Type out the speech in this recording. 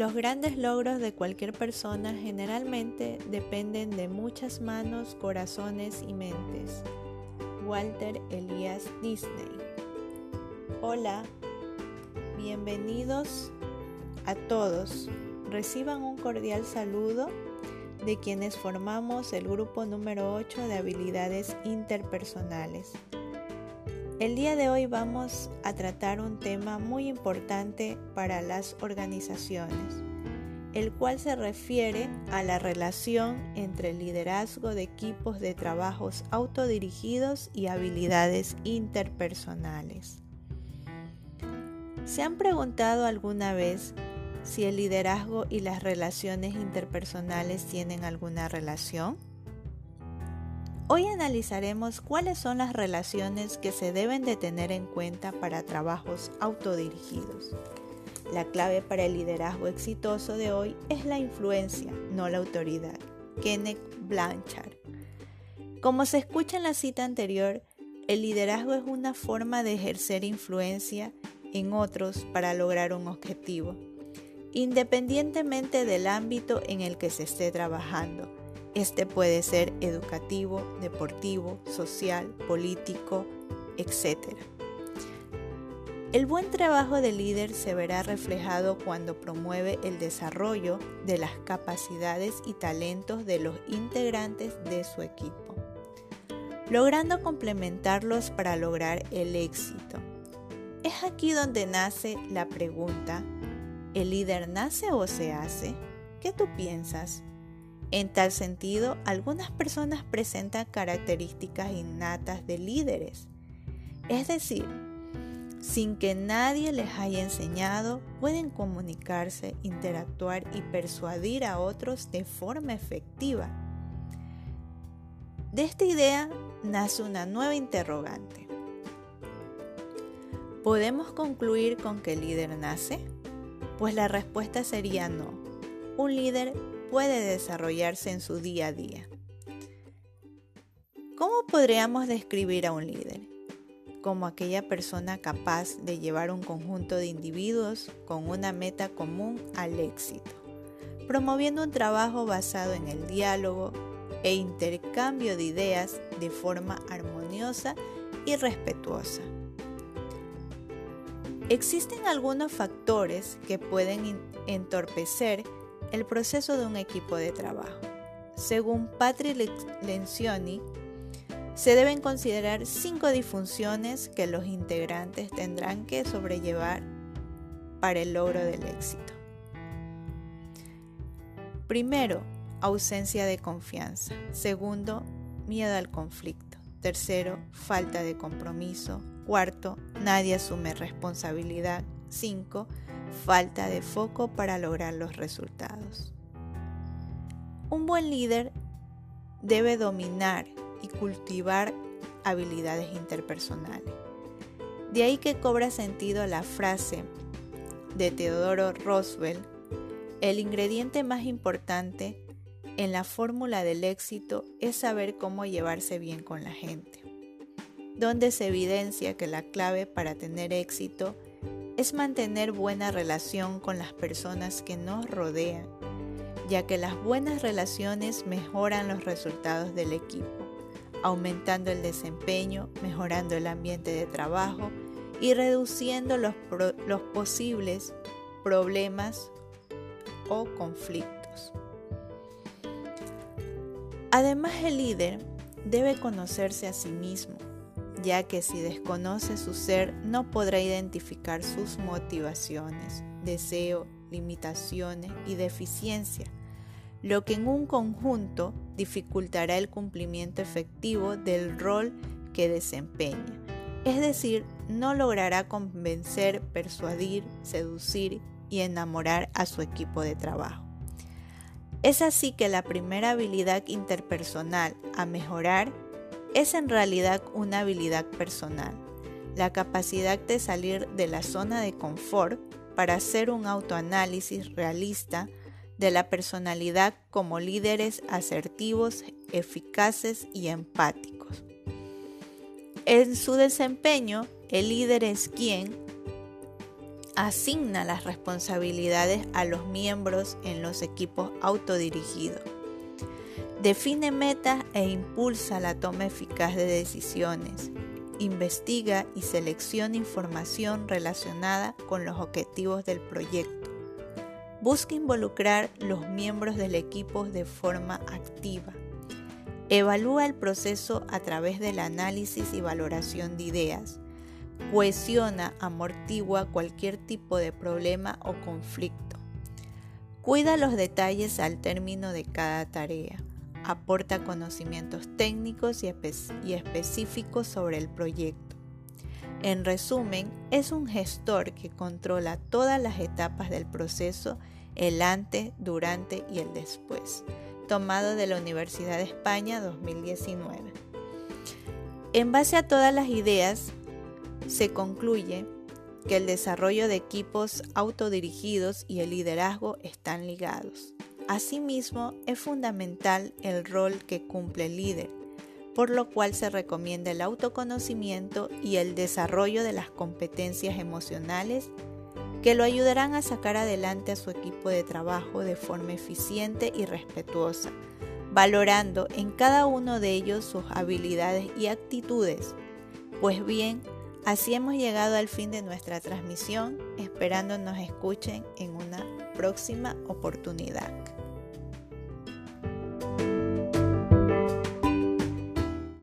Los grandes logros de cualquier persona generalmente dependen de muchas manos, corazones y mentes. Walter Elias Disney. Hola, bienvenidos a todos. Reciban un cordial saludo de quienes formamos el grupo número 8 de habilidades interpersonales. El día de hoy vamos a tratar un tema muy importante para las organizaciones, el cual se refiere a la relación entre el liderazgo de equipos de trabajos autodirigidos y habilidades interpersonales. ¿Se han preguntado alguna vez si el liderazgo y las relaciones interpersonales tienen alguna relación? Hoy analizaremos cuáles son las relaciones que se deben de tener en cuenta para trabajos autodirigidos. La clave para el liderazgo exitoso de hoy es la influencia, no la autoridad. Kenneth Blanchard. Como se escucha en la cita anterior, el liderazgo es una forma de ejercer influencia en otros para lograr un objetivo, independientemente del ámbito en el que se esté trabajando este puede ser educativo, deportivo, social, político, etc. El buen trabajo del líder se verá reflejado cuando promueve el desarrollo de las capacidades y talentos de los integrantes de su equipo, logrando complementarlos para lograr el éxito. Es aquí donde nace la pregunta, ¿el líder nace o se hace? ¿Qué tú piensas? En tal sentido, algunas personas presentan características innatas de líderes, es decir, sin que nadie les haya enseñado, pueden comunicarse, interactuar y persuadir a otros de forma efectiva. De esta idea nace una nueva interrogante. ¿Podemos concluir con que el líder nace? Pues la respuesta sería no. Un líder puede desarrollarse en su día a día. ¿Cómo podríamos describir a un líder? Como aquella persona capaz de llevar un conjunto de individuos con una meta común al éxito, promoviendo un trabajo basado en el diálogo e intercambio de ideas de forma armoniosa y respetuosa. Existen algunos factores que pueden entorpecer el proceso de un equipo de trabajo. Según Patrick Lencioni, se deben considerar cinco disfunciones que los integrantes tendrán que sobrellevar para el logro del éxito. Primero, ausencia de confianza. Segundo, miedo al conflicto. Tercero, falta de compromiso. Cuarto, nadie asume responsabilidad. Cinco, falta de foco para lograr los resultados. Un buen líder debe dominar y cultivar habilidades interpersonales. De ahí que cobra sentido la frase de Teodoro Roosevelt, el ingrediente más importante en la fórmula del éxito es saber cómo llevarse bien con la gente, donde se evidencia que la clave para tener éxito es mantener buena relación con las personas que nos rodean, ya que las buenas relaciones mejoran los resultados del equipo, aumentando el desempeño, mejorando el ambiente de trabajo y reduciendo los, los posibles problemas o conflictos. Además, el líder debe conocerse a sí mismo ya que si desconoce su ser no podrá identificar sus motivaciones, deseo, limitaciones y deficiencia, lo que en un conjunto dificultará el cumplimiento efectivo del rol que desempeña. Es decir, no logrará convencer, persuadir, seducir y enamorar a su equipo de trabajo. Es así que la primera habilidad interpersonal a mejorar es en realidad una habilidad personal, la capacidad de salir de la zona de confort para hacer un autoanálisis realista de la personalidad como líderes asertivos, eficaces y empáticos. En su desempeño, el líder es quien asigna las responsabilidades a los miembros en los equipos autodirigidos. Define metas e impulsa la toma eficaz de decisiones. Investiga y selecciona información relacionada con los objetivos del proyecto. Busca involucrar los miembros del equipo de forma activa. Evalúa el proceso a través del análisis y valoración de ideas. Cohesiona, amortigua cualquier tipo de problema o conflicto. Cuida los detalles al término de cada tarea. Aporta conocimientos técnicos y, específicos sobre el proyecto. En resumen, es un gestor que controla todas las etapas del proceso, el antes, durante y el después tomado de la Universidad de España 2019. En base a todas las ideas, se concluye que el desarrollo de equipos autodirigidos y el liderazgo están ligados. Asimismo, es fundamental el rol que cumple el líder, por lo cual se recomienda el autoconocimiento y el desarrollo de las competencias emocionales que lo ayudarán a sacar adelante a su equipo de trabajo de forma eficiente y respetuosa, valorando en cada uno de ellos sus habilidades y actitudes. Pues bien, así hemos llegado al fin de nuestra transmisión, esperando nos escuchen en una próxima oportunidad.